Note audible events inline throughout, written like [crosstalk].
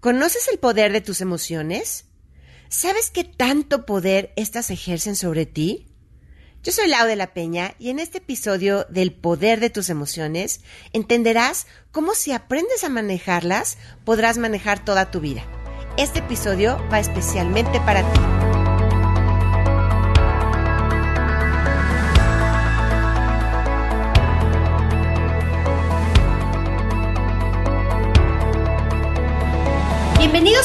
¿Conoces el poder de tus emociones? ¿Sabes qué tanto poder éstas ejercen sobre ti? Yo soy Lau de la Peña y en este episodio del poder de tus emociones entenderás cómo si aprendes a manejarlas podrás manejar toda tu vida. Este episodio va especialmente para ti.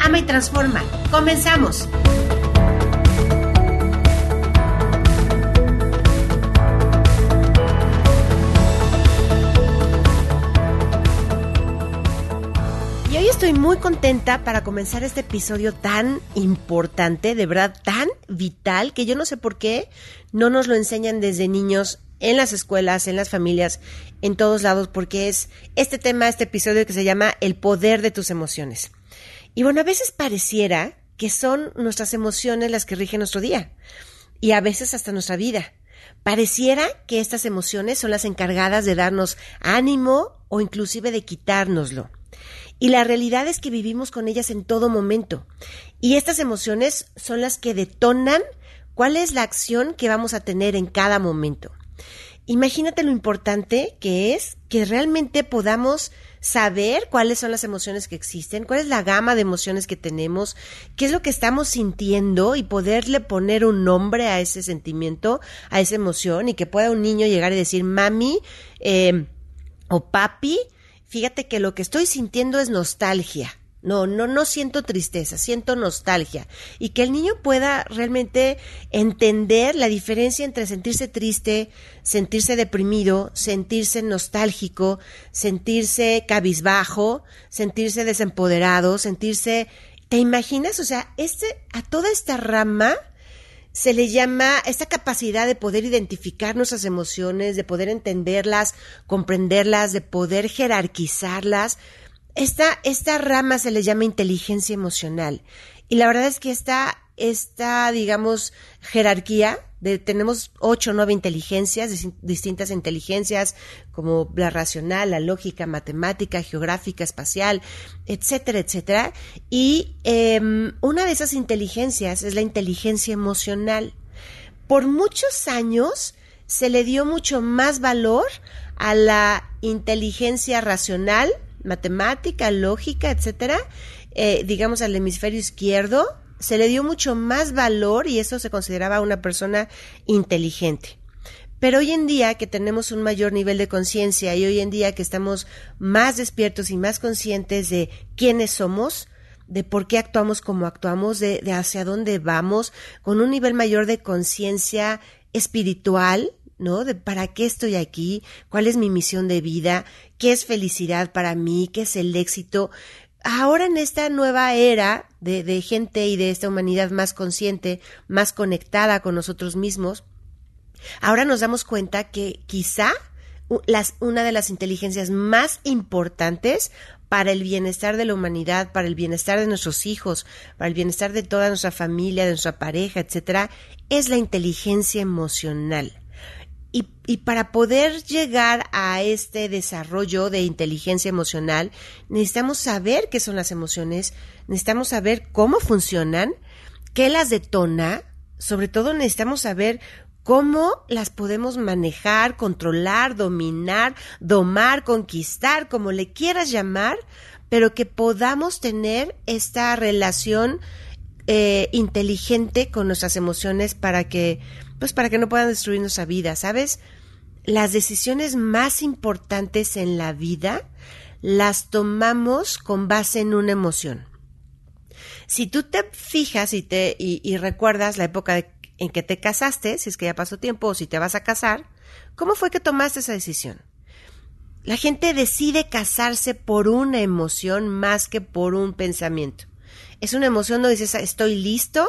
Ama y transforma. Comenzamos. Y hoy estoy muy contenta para comenzar este episodio tan importante, de verdad tan vital, que yo no sé por qué no nos lo enseñan desde niños en las escuelas, en las familias, en todos lados, porque es este tema, este episodio que se llama El poder de tus emociones. Y bueno, a veces pareciera que son nuestras emociones las que rigen nuestro día y a veces hasta nuestra vida. Pareciera que estas emociones son las encargadas de darnos ánimo o inclusive de quitárnoslo. Y la realidad es que vivimos con ellas en todo momento. Y estas emociones son las que detonan cuál es la acción que vamos a tener en cada momento. Imagínate lo importante que es que realmente podamos saber cuáles son las emociones que existen, cuál es la gama de emociones que tenemos, qué es lo que estamos sintiendo y poderle poner un nombre a ese sentimiento, a esa emoción y que pueda un niño llegar y decir, mami eh, o papi, fíjate que lo que estoy sintiendo es nostalgia. No, no, no siento tristeza, siento nostalgia. Y que el niño pueda realmente entender la diferencia entre sentirse triste, sentirse deprimido, sentirse nostálgico, sentirse cabizbajo, sentirse desempoderado, sentirse... ¿Te imaginas? O sea, este, a toda esta rama se le llama esta capacidad de poder identificar nuestras emociones, de poder entenderlas, comprenderlas, de poder jerarquizarlas. Esta, esta rama se le llama inteligencia emocional. Y la verdad es que esta, esta digamos, jerarquía, de, tenemos ocho o nueve inteligencias, distintas inteligencias, como la racional, la lógica, matemática, geográfica, espacial, etcétera, etcétera. Y em, una de esas inteligencias es la inteligencia emocional. Por muchos años se le dio mucho más valor a la inteligencia racional, matemática, lógica, etcétera, eh, digamos al hemisferio izquierdo, se le dio mucho más valor y eso se consideraba una persona inteligente. Pero hoy en día que tenemos un mayor nivel de conciencia y hoy en día que estamos más despiertos y más conscientes de quiénes somos, de por qué actuamos como actuamos, de, de hacia dónde vamos, con un nivel mayor de conciencia espiritual, ¿no? De para qué estoy aquí, cuál es mi misión de vida, qué es felicidad para mí, qué es el éxito. Ahora en esta nueva era de, de gente y de esta humanidad más consciente, más conectada con nosotros mismos, ahora nos damos cuenta que quizá una de las inteligencias más importantes para el bienestar de la humanidad, para el bienestar de nuestros hijos, para el bienestar de toda nuestra familia, de nuestra pareja, etcétera, es la inteligencia emocional. Y, y, para poder llegar a este desarrollo de inteligencia emocional, necesitamos saber qué son las emociones, necesitamos saber cómo funcionan, qué las detona, sobre todo necesitamos saber cómo las podemos manejar, controlar, dominar, domar, conquistar, como le quieras llamar, pero que podamos tener esta relación eh, inteligente con nuestras emociones para que pues para que no puedan destruir nuestra vida, ¿sabes? Las decisiones más importantes en la vida las tomamos con base en una emoción. Si tú te fijas y, te, y, recuerdas la época en que te casaste, si es que ya pasó tiempo o si te vas a casar, ¿cómo fue que tomaste esa decisión? la gente decide casarse por una emoción más que por un pensamiento. Es una emoción donde dices, estoy listo,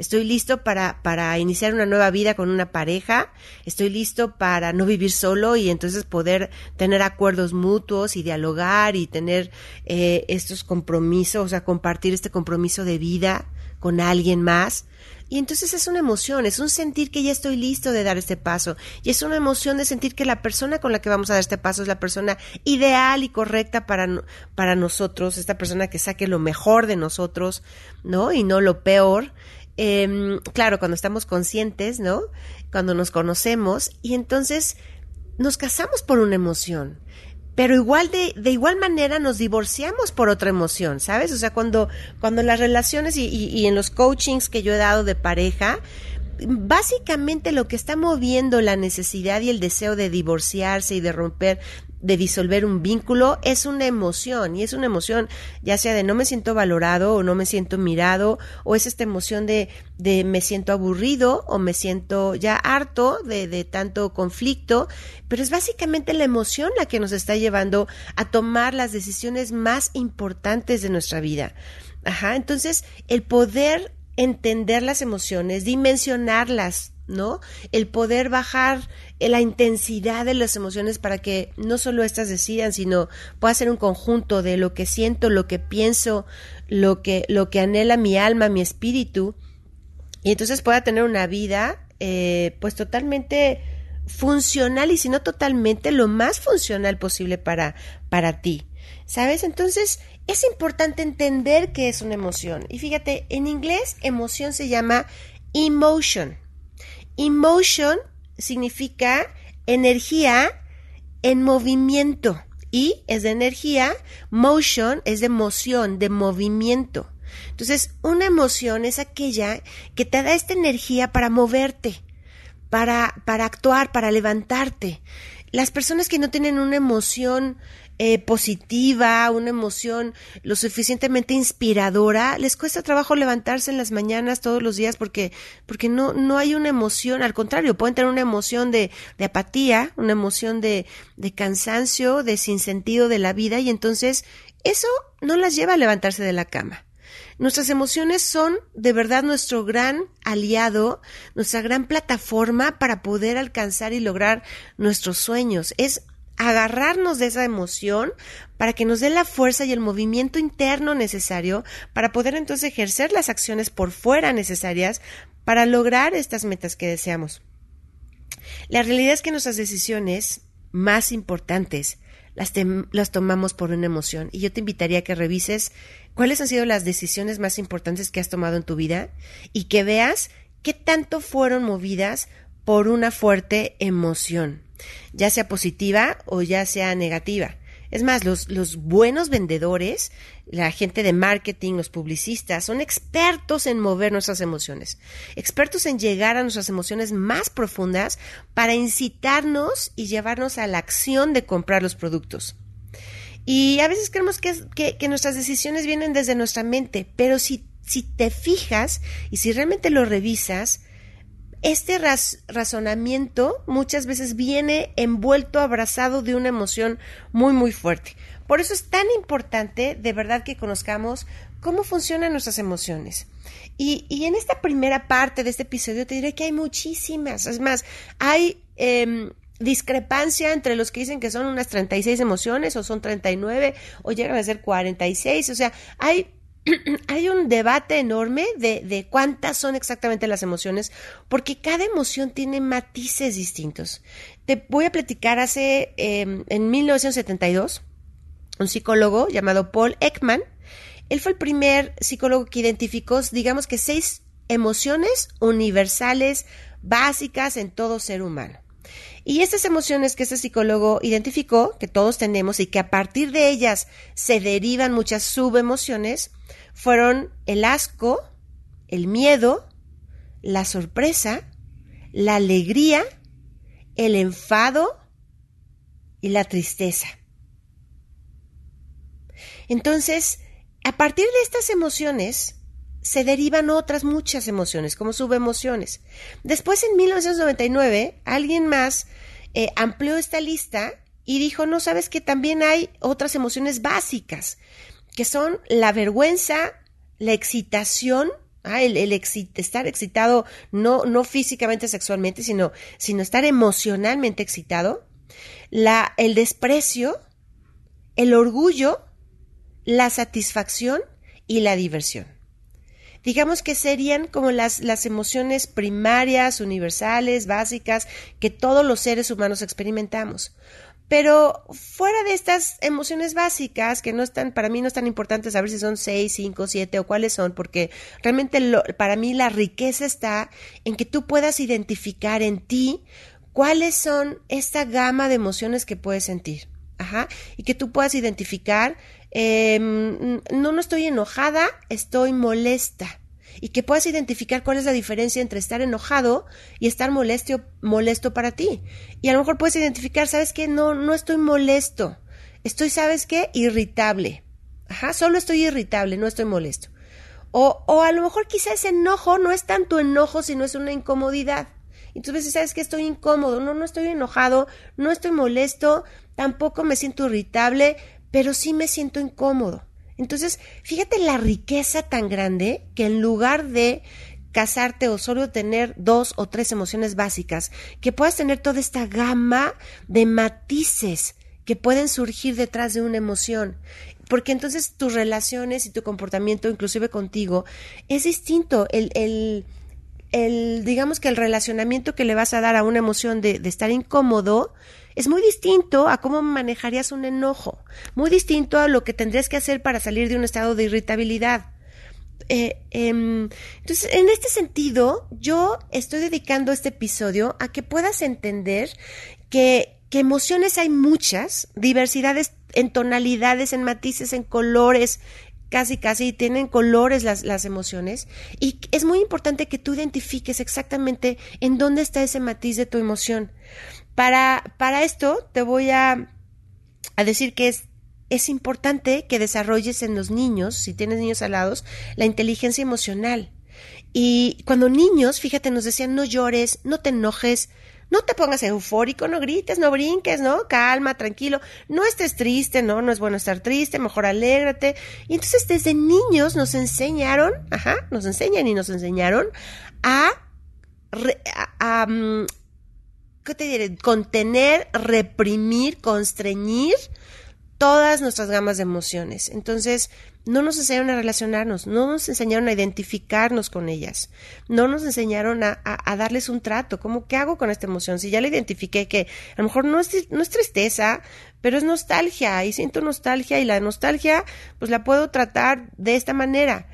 estoy listo para, para iniciar una nueva vida con una pareja, estoy listo para no vivir solo y entonces poder tener acuerdos mutuos y dialogar y tener eh, estos compromisos, o sea, compartir este compromiso de vida con alguien más. Y entonces es una emoción, es un sentir que ya estoy listo de dar este paso. Y es una emoción de sentir que la persona con la que vamos a dar este paso es la persona ideal y correcta para, para nosotros, esta persona que saque lo mejor de nosotros, ¿no? Y no lo peor. Em, claro, cuando estamos conscientes, ¿no? Cuando nos conocemos y entonces nos casamos por una emoción pero igual de, de igual manera nos divorciamos por otra emoción, ¿sabes? O sea, cuando, cuando las relaciones y, y, y en los coachings que yo he dado de pareja, básicamente lo que está moviendo la necesidad y el deseo de divorciarse y de romper de disolver un vínculo es una emoción y es una emoción ya sea de no me siento valorado o no me siento mirado o es esta emoción de, me siento aburrido o me siento ya harto de, de tanto conflicto, pero es básicamente la emoción la que nos está llevando a tomar las decisiones más importantes de nuestra vida. Ajá, entonces el poder entender las emociones, dimensionarlas, ¿no? El poder bajar la intensidad de las emociones para que no solo estas decidan, sino pueda ser un conjunto de lo que siento, lo que pienso, lo que, lo que anhela mi alma, mi espíritu, y entonces pueda tener una vida, eh, pues totalmente funcional y si no totalmente lo más funcional posible para, para ti. ¿Sabes? Entonces es importante entender qué es una emoción. Y fíjate, en inglés emoción se llama emotion. Emotion significa energía en movimiento y es de energía, motion es de emoción, de movimiento. Entonces, una emoción es aquella que te da esta energía para moverte, para, para actuar, para levantarte. Las personas que no tienen una emoción eh, positiva, una emoción lo suficientemente inspiradora, les cuesta trabajo levantarse en las mañanas todos los días porque, porque no, no hay una emoción, al contrario, pueden tener una emoción de, de apatía, una emoción de, de cansancio, de sinsentido de la vida y entonces eso no las lleva a levantarse de la cama. Nuestras emociones son de verdad nuestro gran aliado, nuestra gran plataforma para poder alcanzar y lograr nuestros sueños. Es agarrarnos de esa emoción para que nos dé la fuerza y el movimiento interno necesario para poder entonces ejercer las acciones por fuera necesarias para lograr estas metas que deseamos. La realidad es que nuestras decisiones más importantes las, las, tomamos por una emoción y yo te invitaría a que revises cuáles han sido las decisiones más importantes que has tomado en tu vida y que veas qué tanto fueron movidas por una fuerte emoción ya sea positiva o ya sea negativa. Es más, los, los, buenos vendedores, la gente de marketing, los publicistas, son expertos en mover nuestras emociones, expertos en llegar a nuestras emociones más profundas para incitarnos y llevarnos a la acción de comprar los productos. Y a veces creemos que, que, que nuestras decisiones vienen desde nuestra mente, pero si, si te fijas y si realmente lo revisas, este razonamiento muchas veces viene envuelto, abrazado de una emoción muy, muy fuerte. Por eso es tan importante de verdad que conozcamos cómo funcionan nuestras emociones. Y, y en esta primera parte de este episodio te diré que hay muchísimas. Es más, hay eh, discrepancia entre los que dicen que son unas 36 emociones o son 39 o llegan a ser 46. O sea, hay [clears throat] hay un debate enorme de, de, cuántas son exactamente las emociones, porque cada emoción tiene matices distintos. Te voy a platicar hace, eh, en 1972, un psicólogo llamado Paul Ekman, él fue el primer psicólogo que identificó, digamos que seis emociones universales, básicas en todo ser humano. Y estas emociones que este psicólogo identificó, que todos tenemos y que a partir de ellas se derivan muchas subemociones, fueron el asco, el miedo, la sorpresa, la alegría, el enfado y la tristeza. Entonces, a partir de estas emociones, se derivan otras muchas emociones, como subemociones. Después, en 1999, alguien más eh, amplió esta lista y dijo, no sabes que también hay otras emociones básicas, que son la vergüenza, la excitación, ah, el, estar excitado no, no físicamente, sexualmente, sino, sino estar emocionalmente excitado, la, el desprecio, el orgullo, la satisfacción y la diversión. Digamos que serían como las, las emociones primarias, universales, básicas, que todos los seres humanos experimentamos. Pero fuera de estas emociones básicas, que no están, para mí no es tan importante saber si son seis, cinco, siete o cuáles son, porque realmente para mí la riqueza está en que tú puedas identificar en ti cuáles son esta gama de emociones que puedes sentir. Ajá, y que tú puedas identificar, em, no, no estoy enojada, estoy molesta y que puedas identificar cuál es la diferencia entre estar enojado y estar molesto, molesto para ti. Y a lo mejor puedes identificar, ¿sabes qué? No, no estoy molesto. Estoy, ¿sabes qué? Irritable. Ajá, solo estoy irritable, no estoy molesto. O, o a lo mejor quizás ese enojo no es tanto enojo, sino es una incomodidad. Entonces, ¿sabes que Estoy incómodo, no, no estoy enojado, no estoy molesto, tampoco me siento irritable, pero sí me siento incómodo. Entonces, fíjate la riqueza tan grande que en lugar de casarte o solo tener dos o tres emociones básicas, que puedas tener toda esta gama de matices que pueden surgir detrás de una emoción. Porque entonces tus relaciones y tu comportamiento, inclusive contigo, es distinto. El, el, el digamos que el relacionamiento que le vas a dar a una emoción de, de estar incómodo es muy distinto a cómo manejarías un enojo, muy distinto a lo que tendrías que hacer para salir de un estado de irritabilidad. Eh, em, entonces, en este sentido, yo estoy dedicando este episodio a que puedas entender que, emociones hay muchas, diversidades en tonalidades, en matices, en colores, casi casi tienen colores las, las, emociones y es muy importante que tú identifiques exactamente en dónde está ese matiz de tu emoción. Para, para esto te voy a, a decir que es, es importante que desarrolles en los niños, si tienes niños alados, la inteligencia emocional. Y cuando niños, fíjate, nos decían no llores, no te enojes, no te pongas eufórico, no grites, no brinques, ¿no? Calma, tranquilo, no estés triste, ¿no? No es bueno estar triste, mejor alégrate. Y entonces desde niños nos enseñaron, ajá, nos enseñan y nos enseñaron a, a, mm, ¿qué te diré? Contener, reprimir, constreñir todas nuestras gamas de emociones. Entonces, no nos enseñaron a relacionarnos, no nos enseñaron a identificarnos con ellas, no nos enseñaron a, darles un trato, como qué hago con esta emoción, si ya la identifiqué que a lo mejor no es, no es tristeza, pero es nostalgia y siento nostalgia y la nostalgia pues la puedo tratar de esta manera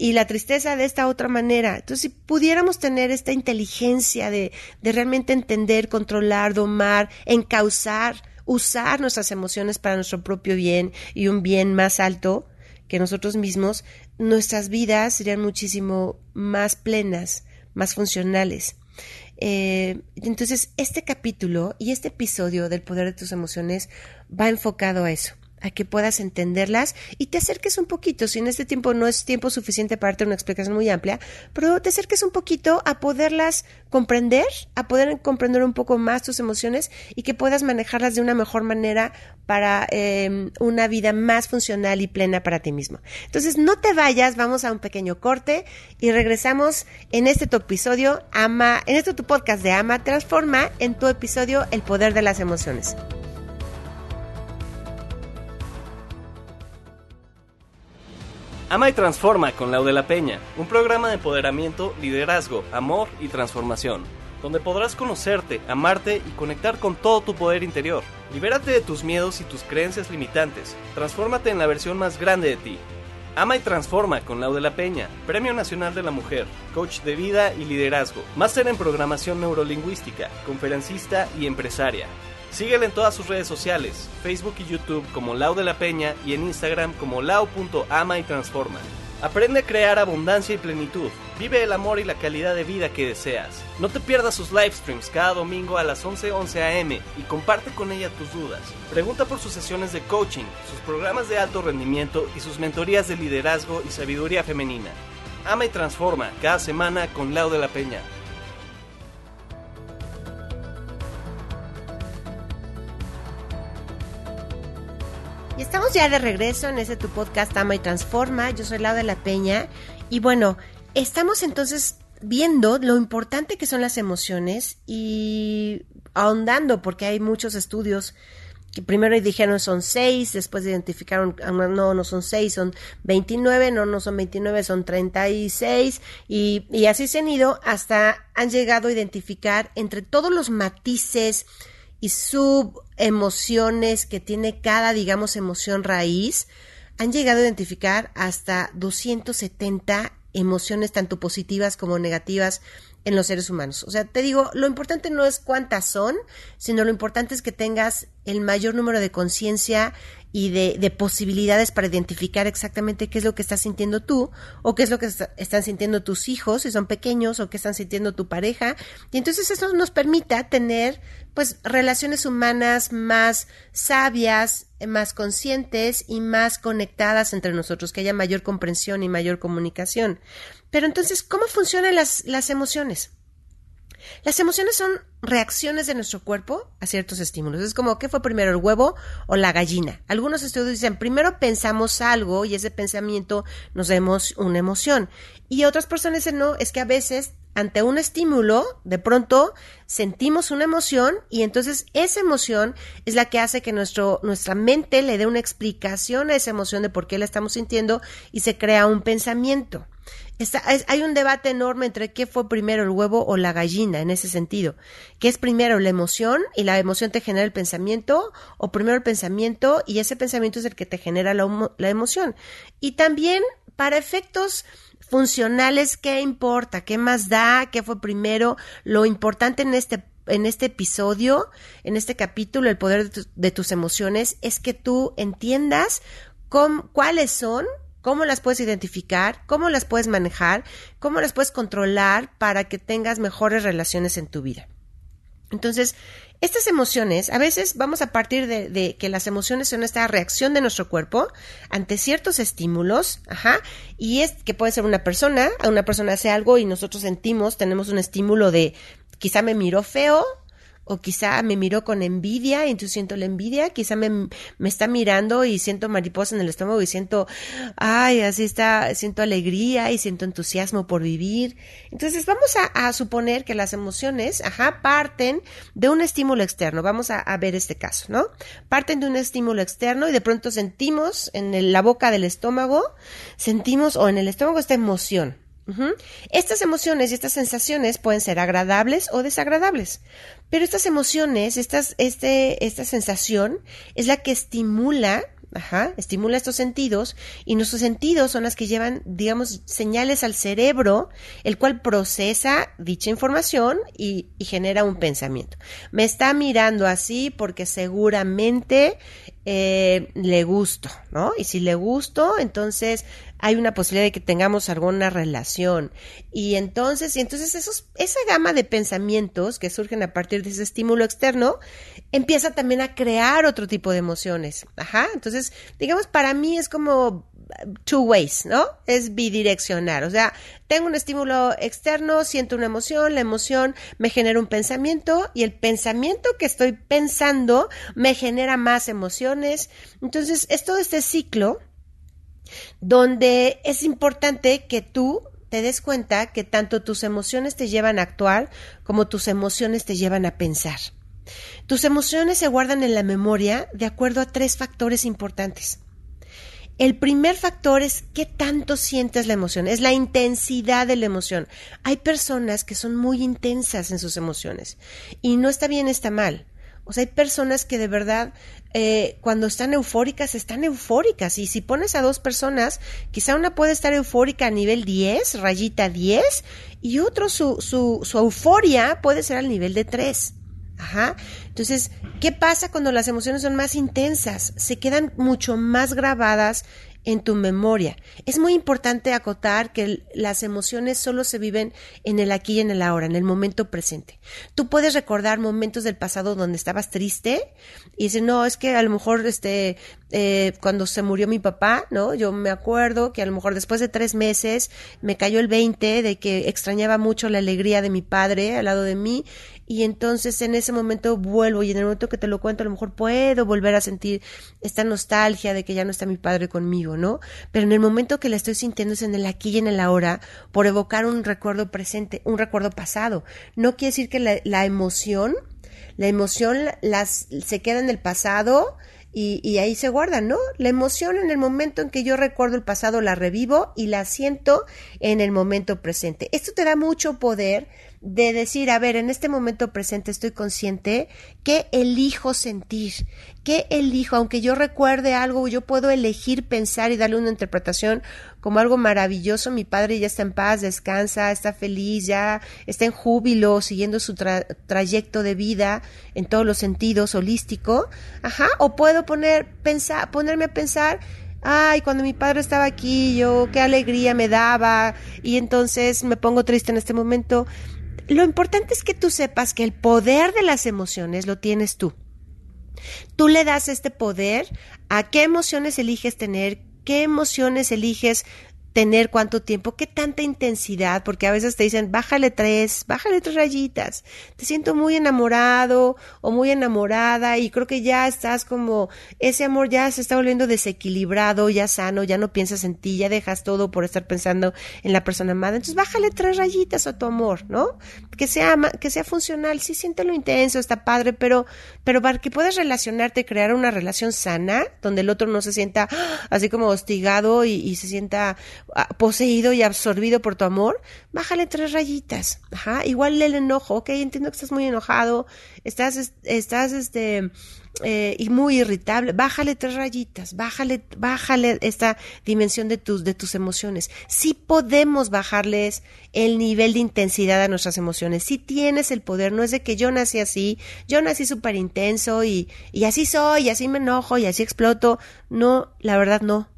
y la tristeza de esta otra manera. Entonces, si pudiéramos tener esta inteligencia de, de realmente entender, controlar, domar, encauzar, usar nuestras emociones para nuestro propio bien y un bien más alto que nosotros mismos, nuestras vidas serían muchísimo más plenas, más funcionales. Eh, entonces, este capítulo y este episodio del poder de tus emociones va enfocado a eso a que puedas entenderlas y te acerques un poquito, si en este tiempo no es tiempo suficiente para darte una explicación muy amplia, pero te acerques un poquito a poderlas comprender, a poder comprender un poco más tus emociones y que puedas manejarlas de una mejor manera para em, una vida más funcional y plena para ti mismo. Entonces, no te vayas, vamos a un pequeño corte y regresamos en este tu episodio, Ama, en este tu podcast de Ama Transforma, en tu episodio El Poder de las Emociones. Ama y Transforma con Lau de la Peña, un programa de empoderamiento, liderazgo, amor y transformación, donde podrás conocerte, amarte y conectar con todo tu poder interior. Libérate de tus miedos y tus creencias limitantes. Transfórmate en la versión más grande de ti. Ama y Transforma con Lau de la Peña, Premio Nacional de la Mujer, Coach de Vida y Liderazgo, Máster en Programación Neurolingüística, Conferencista y Empresaria. Síguela en todas sus redes sociales, Facebook y YouTube como Lau de la Peña y en Instagram como lau.ama y transforma. Aprende a crear abundancia y plenitud. Vive el amor y la calidad de vida que deseas. No te pierdas sus live streams cada domingo a las 11:11 11 am y comparte con ella tus dudas. Pregunta por sus sesiones de coaching, sus programas de alto rendimiento y sus mentorías de liderazgo y sabiduría femenina. Ama y transforma cada semana con Lau de la Peña. Estamos ya de regreso en ese tu podcast Ama y Transforma. Yo soy Laura de la Peña. Y bueno, estamos entonces viendo lo importante que son las emociones y ahondando, porque hay muchos estudios que primero dijeron son seis, después identificaron, ah, no, no son seis, son 29, no, no son 29, son 36, y, y así se han ido hasta han llegado a identificar entre todos los matices y subemociones que tiene cada, digamos, emoción raíz, han llegado a identificar hasta 270 emociones tanto positivas como negativas en los seres humanos. O sea, te digo, lo importante no es cuántas son, sino lo importante es que tengas el mayor número de conciencia y de, de, posibilidades para identificar exactamente qué es lo que estás sintiendo tú o qué es lo que están sintiendo tus hijos si son pequeños o qué están sintiendo tu pareja. Y entonces eso nos permita tener pues relaciones humanas más sabias, más conscientes y más conectadas entre nosotros, que haya mayor comprensión y mayor comunicación. Pero entonces, ¿cómo funcionan las, las emociones? Las emociones son reacciones de nuestro cuerpo a ciertos estímulos. Es como, ¿qué fue primero, el huevo o la gallina? Algunos estudios dicen, primero pensamos algo y ese pensamiento nos demos una emoción. Y otras personas dicen, no, es que a veces ante un estímulo, de pronto sentimos una emoción y entonces esa emoción es la que hace que nuestro, nuestra mente le dé una explicación a esa emoción de por qué la estamos sintiendo y se crea un pensamiento. hay un debate enorme entre qué fue primero el huevo o la gallina en ese sentido. ¿Qué es primero la emoción y la emoción te genera el pensamiento? ¿O primero el pensamiento y ese pensamiento es el que te genera la, emoción? Y también para efectos funcionales, ¿qué importa? ¿Qué más da? ¿Qué fue primero? Lo importante en este en este episodio, en este capítulo, el poder de, tus emociones, es que tú entiendas cuáles son, cómo las puedes identificar, cómo las puedes manejar, cómo las puedes controlar para que tengas mejores relaciones en tu vida. Entonces, estas emociones, a veces vamos a partir de, que las emociones son esta reacción de nuestro cuerpo ante ciertos estímulos, ajá, y es que puede ser una persona, una persona hace algo y nosotros sentimos, tenemos un estímulo de quizá me miró feo, o quizá me miró con envidia y entonces siento la envidia, quizá me, me, está mirando y siento mariposa en el estómago y siento, ay, así está, siento alegría y siento entusiasmo por vivir. Entonces vamos a, suponer que las emociones, ajá, parten de un estímulo externo. Vamos a, ver este caso, ¿no? Parten de un estímulo externo y de pronto sentimos en la boca del estómago, sentimos, o en el estómago esta emoción. Estas emociones y estas sensaciones pueden ser agradables o desagradables, pero estas emociones, estas, este, esta sensación es la que estimula Ajá, estimula estos sentidos y nuestros sentidos son las que llevan, digamos, señales al cerebro, el cual procesa dicha información y, y genera un pensamiento. Me está mirando así porque seguramente eh, le gusto, ¿no? Y si le gusto, entonces hay una posibilidad de que tengamos alguna relación. Y entonces, y entonces esos, esa gama de pensamientos que surgen a partir de ese estímulo externo empieza también a crear otro tipo de emociones. Ajá. Entonces, digamos, para mí es como two ways, ¿no? Es bidireccional. O sea, tengo un estímulo externo, siento una emoción, la emoción me genera un pensamiento y el pensamiento que estoy pensando me genera más emociones. Entonces, es todo este ciclo donde es importante que tú te des cuenta que tanto tus emociones te llevan a actuar como tus emociones te llevan a pensar. Tus emociones se guardan en la memoria de acuerdo a tres factores importantes. El primer factor es qué tanto sientes la emoción, es la intensidad de la emoción. Hay personas que son muy intensas en sus emociones y no está bien, está mal. O sea, hay personas que de verdad eh, cuando están eufóricas, están eufóricas. Y si pones a dos personas, quizá una puede estar eufórica a nivel 10, rayita 10, y otro su, su, su euforia puede ser al nivel de 3. Ajá. Entonces, ¿qué pasa cuando las emociones son más intensas? Se quedan mucho más grabadas en tu memoria. Es muy importante acotar que las emociones solo se viven en el aquí y en el ahora, en el momento presente. Tú puedes recordar momentos del pasado donde estabas triste y decir, no, es que a lo mejor este, eh, cuando se murió mi papá, ¿no? Yo me acuerdo que a lo mejor después de tres meses me cayó el 20 de que extrañaba mucho la alegría de mi padre al lado de mí y entonces en ese momento vuelvo y en el momento que te lo cuento a lo mejor puedo volver a sentir esta nostalgia de que ya no está mi padre conmigo, ¿no? Pero en el momento que la estoy sintiendo es en el aquí y en el ahora por evocar un recuerdo presente, un recuerdo pasado. No quiere decir que la, la emoción, la emoción las, se queda en el pasado, y, ahí se guarda, ¿no? La emoción en el momento en que yo recuerdo el pasado la revivo y la siento en el momento presente. Esto te da mucho poder de decir, a ver, en este momento presente estoy consciente que elijo sentir, que elijo, aunque yo recuerde algo, yo puedo elegir pensar y darle una interpretación como algo maravilloso, mi padre ya está en paz, descansa, está feliz, ya está en júbilo, siguiendo su trayecto de vida en todos los sentidos, holístico, ajá, o puedo poner, pensar, ponerme a pensar ay, cuando mi padre estaba aquí, yo qué alegría me daba y entonces me pongo triste en este momento lo importante es que tú sepas que el poder de las emociones lo tienes tú. Tú le das este poder a qué emociones eliges tener, qué emociones eliges tener cuánto tiempo, qué tanta intensidad, porque a veces te dicen, bájale tres, bájale tres rayitas, te siento muy enamorado o muy enamorada y creo que ya estás como, ese amor ya se está volviendo desequilibrado, ya sano, ya no piensas en ti, ya dejas todo por estar pensando en la persona amada, entonces bájale tres rayitas a tu amor, ¿no? Que sea, que sea funcional, sí siéntelo intenso, está padre, pero, pero para que puedas relacionarte, crear una relación sana, donde el otro no se sienta así como hostigado y, y se sienta Ah, poseído y absorbido por tu amor, bájale tres rayitas. Ajá, igual el enojo, ok, entiendo que estás muy enojado, estás, estás, este, eh, y muy irritable, bájale tres rayitas, bájale, bájale esta dimensión de tus, de tus emociones. Sí podemos bajarles el nivel de intensidad a nuestras emociones. Sí tienes el poder, no es de que yo nací así, yo nací súper intenso y, y así soy, y así me enojo y así exploto. No, la verdad no.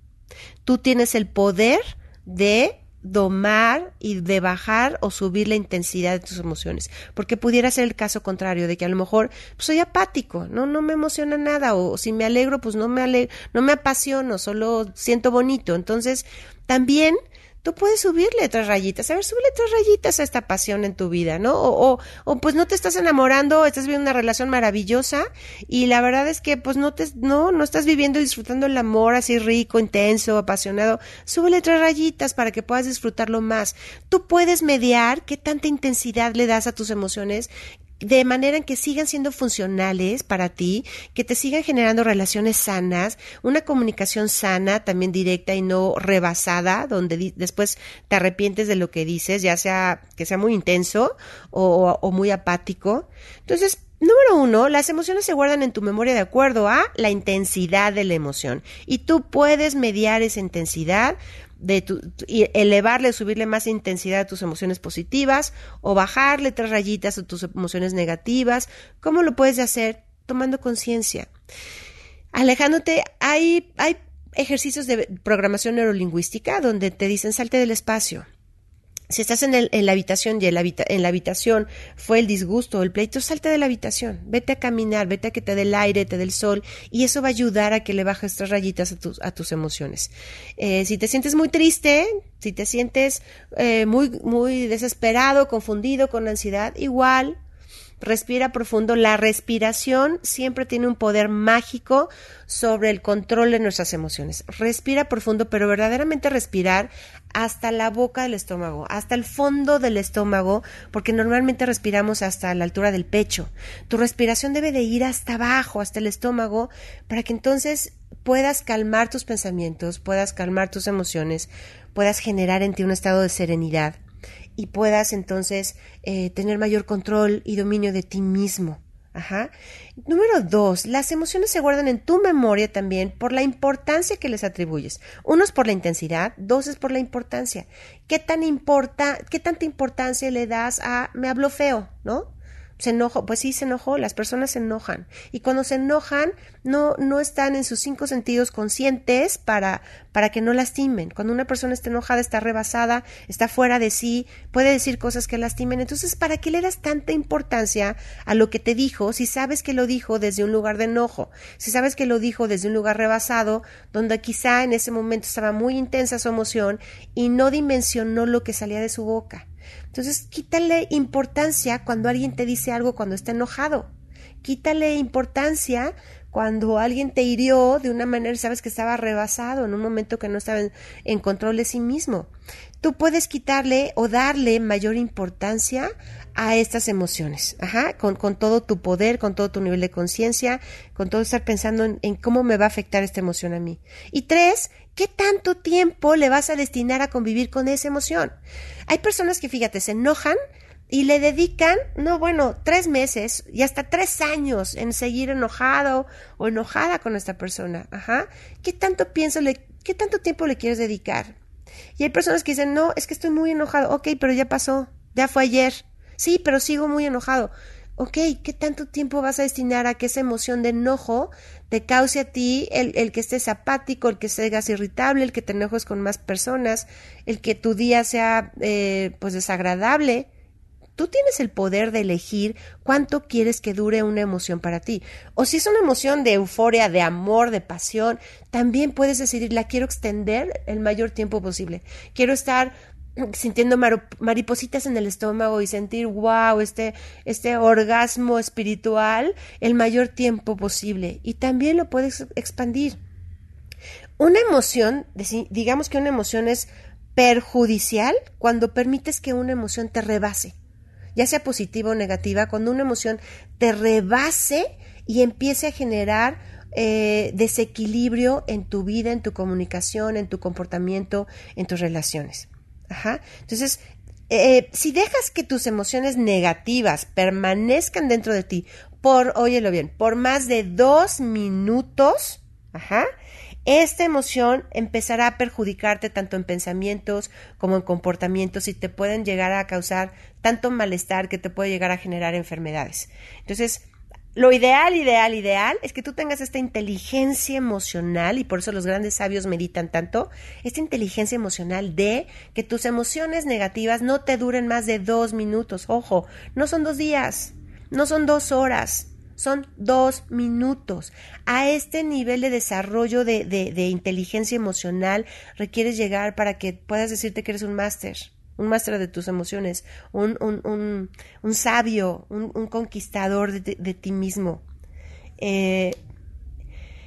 Tú tienes el poder de domar y de bajar o subir la intensidad de tus emociones, porque pudiera ser el caso contrario de que a lo mejor pues, soy apático, no no me emociona nada o si me alegro pues no me no me apasiono, solo siento bonito. Entonces, también tú puedes subirle tres rayitas. A ver, súbele tres rayitas a esta pasión en tu vida, ¿no? O, o, o, pues no te estás enamorando, estás viviendo una relación maravillosa y la verdad es que pues no te, no, no estás viviendo y disfrutando el amor así rico, intenso, apasionado. Súbele tres rayitas para que puedas disfrutarlo más. Tú puedes mediar qué tanta intensidad le das a tus emociones, de manera en que sigan siendo funcionales para ti, que te sigan generando relaciones sanas, una comunicación sana, también directa y no rebasada, donde después te arrepientes de lo que dices, ya sea que sea muy intenso o, o muy apático. Entonces, Número uno, las emociones se guardan en tu memoria de acuerdo a la intensidad de la emoción y tú puedes mediar esa intensidad de tu, y elevarle, subirle más intensidad a tus emociones positivas o bajarle tres rayitas a tus emociones negativas. ¿Cómo lo puedes hacer? Tomando conciencia. Alejándote, hay, hay ejercicios de programación neurolingüística donde te dicen salte del espacio si estás en, el, en la habitación y en la, habitación fue el disgusto o el pleito, salte de la habitación, vete a caminar, vete a que te dé el aire, te dé el sol, y eso va a ayudar a que le bajes estas rayitas a tus, a tus emociones. Eh, si te sientes muy triste, si te sientes eh, muy, muy desesperado, confundido, con ansiedad, igual, respira profundo. La respiración siempre tiene un poder mágico sobre el control de nuestras emociones. Respira profundo, pero verdaderamente respirar hasta la boca del estómago, hasta el fondo del estómago, porque normalmente respiramos hasta la altura del pecho. Tu respiración debe de ir hasta abajo, hasta el estómago, para que entonces puedas calmar tus pensamientos, puedas calmar tus emociones, puedas generar en ti un estado de serenidad y puedas entonces eh, tener mayor control y dominio de ti mismo. Ajá. Número dos, las emociones se guardan en tu memoria también por la importancia que les atribuyes. Uno es por la intensidad, dos es por la importancia. ¿Qué tan importa, qué tanta importancia le das a me habló feo, ¿no? Se enojó, pues sí se enojó, las personas se enojan y cuando se enojan no no están en sus cinco sentidos conscientes para para que no lastimen. Cuando una persona está enojada, está rebasada, está fuera de sí, puede decir cosas que lastimen. Entonces, ¿para qué le das tanta importancia a lo que te dijo si sabes que lo dijo desde un lugar de enojo? Si sabes que lo dijo desde un lugar rebasado, donde quizá en ese momento estaba muy intensa su emoción y no dimensionó lo que salía de su boca. Entonces, quítale importancia cuando alguien te dice algo cuando está enojado. Quítale importancia cuando alguien te hirió de una manera, sabes que estaba rebasado en un momento que no estaba en, control de sí mismo. Tú puedes quitarle o darle mayor importancia a estas emociones, ajá, con, con, todo tu poder, con todo tu nivel de conciencia, con todo estar pensando en, cómo me va a afectar esta emoción a mí. Y tres, ¿qué tanto tiempo le vas a destinar a convivir con esa emoción? Hay personas que, fíjate, se enojan y le dedican, no, bueno, tres meses y hasta tres años en seguir enojado o enojada con esta persona. Ajá. ¿Qué tanto pienso le, qué tanto tiempo le quieres dedicar? Y hay personas que dicen, no, es que estoy muy enojado. Ok, pero ya pasó, ya fue ayer. Sí, pero sigo muy enojado. Ok, ¿qué tanto tiempo vas a destinar a que esa emoción de enojo te cause a ti el, el que estés apático, el que seas irritable, el que te enojes con más personas, el que tu día sea eh, pues desagradable? Tú tienes el poder de elegir cuánto quieres que dure una emoción para ti. O si es una emoción de euforia, de amor, de pasión, también puedes decidir, la quiero extender el mayor tiempo posible. Quiero estar [clears throat] sintiendo maripositas en el estómago y sentir, wow, este, este orgasmo espiritual el mayor tiempo posible. Y también lo puedes expandir. Una emoción, digamos que una emoción es perjudicial cuando permites que una emoción te rebase ya sea positiva o negativa, cuando una emoción te rebase y empiece a generar eh, desequilibrio en tu vida, en tu comunicación, en tu comportamiento, en tus relaciones. Ajá. Entonces, eh, si dejas que tus emociones negativas permanezcan dentro de ti por, óyelo bien, por más de dos minutos, ajá, esta emoción empezará a perjudicarte tanto en pensamientos como en comportamientos y te pueden llegar a causar tanto malestar que te puede llegar a generar enfermedades. Entonces, lo ideal, ideal, ideal es que tú tengas esta inteligencia emocional, y por eso los grandes sabios meditan tanto, esta inteligencia emocional de que tus emociones negativas no te duren más de dos minutos. Ojo, no son dos días, no son dos horas, son dos minutos. A este nivel de desarrollo de, de, inteligencia emocional requieres llegar para que puedas decirte que eres un máster, un máster de tus emociones, un, un, un, sabio, un, conquistador de, de, ti mismo. Eh,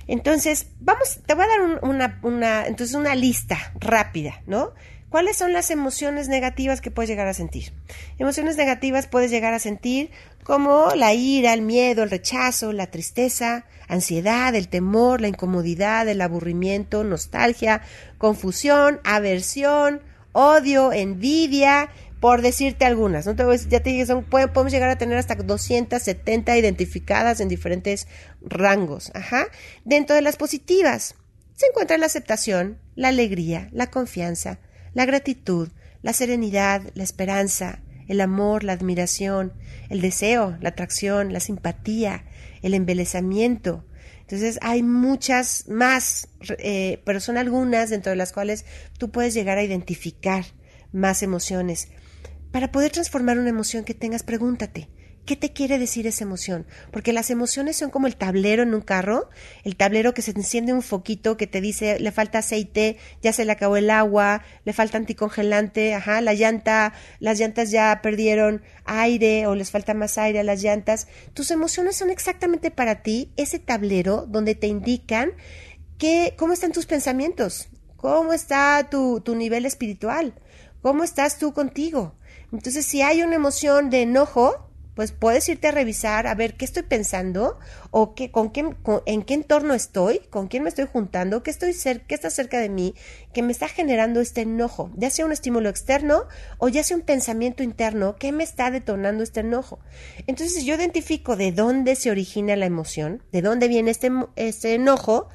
entonces, vamos, te voy a dar una, una, entonces una lista rápida, ¿no? ¿Cuáles son las emociones negativas que puedes llegar a sentir? Emociones negativas puedes llegar a sentir como la ira, el miedo, el rechazo, la tristeza, ansiedad, el temor, la incomodidad, el aburrimiento, nostalgia, confusión, aversión, odio, envidia, por decirte algunas. ¿no? Ya te dije, podemos llegar a tener hasta 270 identificadas en diferentes rangos. Ajá. Dentro de las positivas se encuentra la aceptación, la alegría, la confianza, la gratitud, la serenidad, la esperanza, el amor, la admiración, el deseo, la atracción, la simpatía, el embelezamiento. Entonces hay muchas más, eh, pero son algunas dentro de las cuales tú puedes llegar a identificar más emociones. Para poder transformar una emoción que tengas, pregúntate, ¿Qué te quiere decir esa emoción? Porque las emociones son como el tablero en un carro, el tablero que se enciende un foquito que te dice le falta aceite, ya se le acabó el agua, le falta anticongelante, ajá, la llanta, las llantas ya perdieron aire o les falta más aire a las llantas. Tus emociones son exactamente para ti ese tablero donde te indican que, cómo están tus pensamientos, cómo está tu, tu nivel espiritual, cómo estás tú contigo. Entonces, si hay una emoción de enojo, pues puedes irte a revisar a ver qué estoy pensando o qué, con qué, en qué entorno estoy, con quién me estoy juntando, qué, estoy qué está cerca de mí, que me está generando este enojo, ya sea un estímulo externo o ya sea un pensamiento interno, ¿qué me está detonando este enojo? Entonces yo identifico de dónde se origina la emoción, de dónde viene este, este enojo,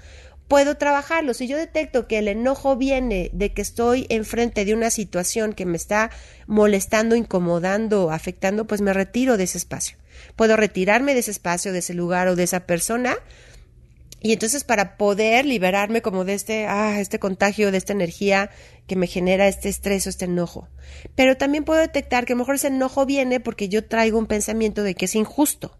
puedo trabajarlo. Si yo detecto que el enojo viene de que estoy enfrente de una situación que me está molestando, incomodando, afectando, pues me retiro de ese espacio. Puedo retirarme de ese espacio, de ese lugar o de esa persona. Y entonces para poder liberarme como de este, ah, este contagio, de esta energía que me genera este estrés o este enojo. Pero también puedo detectar que a lo mejor ese enojo viene porque yo traigo un pensamiento de que es injusto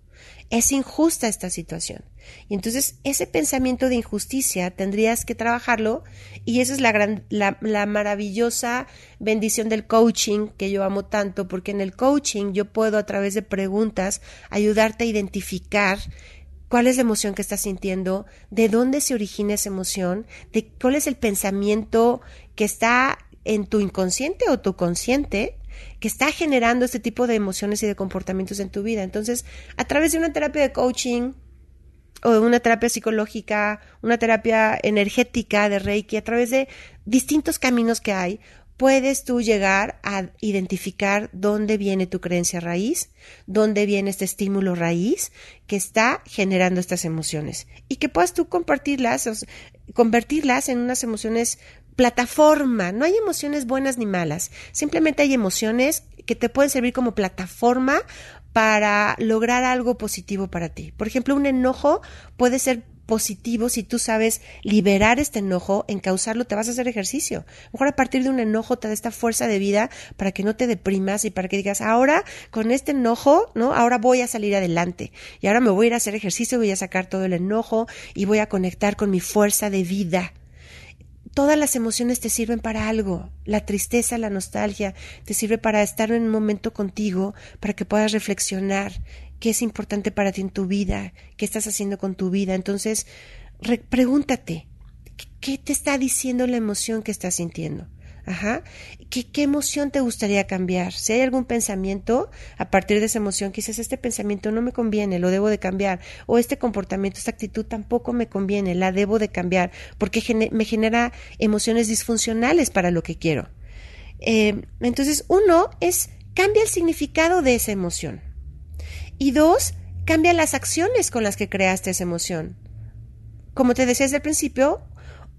es injusta esta situación. Y entonces ese pensamiento de injusticia tendrías que trabajarlo y esa es la, gran, la, la maravillosa bendición del coaching que yo amo tanto, porque en el coaching yo puedo a través de preguntas ayudarte a identificar cuál es la emoción que estás sintiendo, de dónde se origina esa emoción, de cuál es el pensamiento que está en tu inconsciente o tu consciente que está generando este tipo de emociones y de comportamientos en tu vida. Entonces, a través de una terapia de coaching o de una terapia psicológica, una terapia energética de Reiki, a través de distintos caminos que hay, puedes tú llegar a identificar dónde viene tu creencia raíz, dónde viene este estímulo raíz que está generando estas emociones y que puedas tú compartirlas, convertirlas en unas emociones plataforma. No hay emociones buenas ni malas, simplemente hay emociones que te pueden servir como plataforma para lograr algo positivo para ti. Por ejemplo, un enojo puede ser positivo si tú sabes liberar este enojo, encauzarlo, te vas a hacer ejercicio. mejor a partir de un enojo te da esta fuerza de vida para que no te deprimas y para que digas, ahora con este enojo, ¿no? Ahora voy a salir adelante y ahora me voy a ir a hacer ejercicio, voy a sacar todo el enojo y voy a conectar con mi fuerza de vida. Todas las emociones te sirven para algo. La tristeza, la nostalgia, te sirve para estar en un momento contigo, para que puedas reflexionar qué es importante para ti en tu vida, qué estás haciendo con tu vida. Entonces, pregúntate, ¿qué te está diciendo la emoción que estás sintiendo? Ajá. ¿Qué, ¿Qué, emoción te gustaría cambiar? Si hay algún pensamiento, a partir de esa emoción, quizás este pensamiento no me conviene, lo debo de cambiar. O este comportamiento, esta actitud tampoco me conviene, la debo de cambiar, porque me genera emociones disfuncionales para lo que quiero. Eh, entonces, uno es, cambia el significado de esa emoción. Y dos, cambia las acciones con las que creaste esa emoción. Como te decía desde el principio,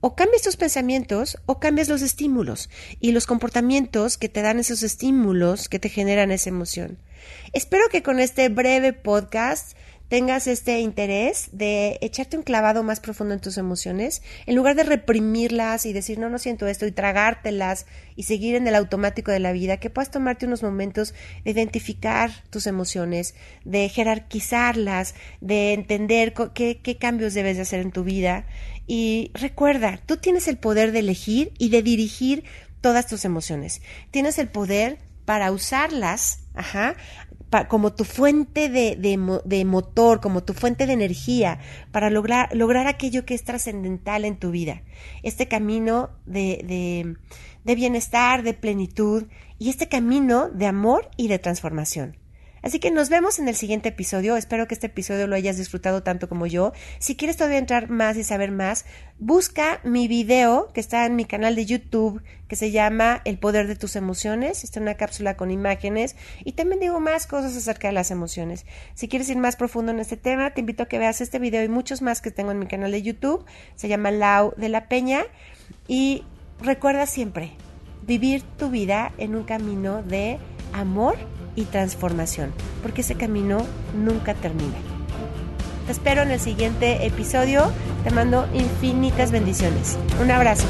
o cambias tus pensamientos o cambias los estímulos y los comportamientos que te dan esos estímulos que te generan esa emoción. Espero que con este breve podcast tengas este interés de echarte un clavado más profundo en tus emociones, en lugar de reprimirlas y decir no, no siento esto y tragártelas y seguir en el automático de la vida, que puedas tomarte unos momentos de identificar tus emociones, de jerarquizarlas, de entender qué, qué cambios debes de hacer en tu vida. Y recuerda, tú tienes el poder de elegir y de dirigir todas tus emociones. Tienes el poder para usarlas, ajá, como tu fuente de, de, motor, como tu fuente de energía, para lograr, lograr aquello que es trascendental en tu vida. Este camino de, de, de bienestar, de plenitud y este camino de amor y de transformación. Así que nos vemos en el siguiente episodio. Espero que este episodio lo hayas disfrutado tanto como yo. Si quieres todavía entrar más y saber más, busca mi video que está en mi canal de YouTube que se llama El poder de tus emociones. Está una cápsula con imágenes y también digo más cosas acerca de las emociones. Si quieres ir más profundo en este tema, te invito a que veas este video y muchos más que tengo en mi canal de YouTube. Se llama Lau de la Peña y recuerda siempre vivir tu vida en un camino de amor y transformación, porque ese camino nunca termina. Te espero en el siguiente episodio. Te mando infinitas bendiciones. Un abrazo.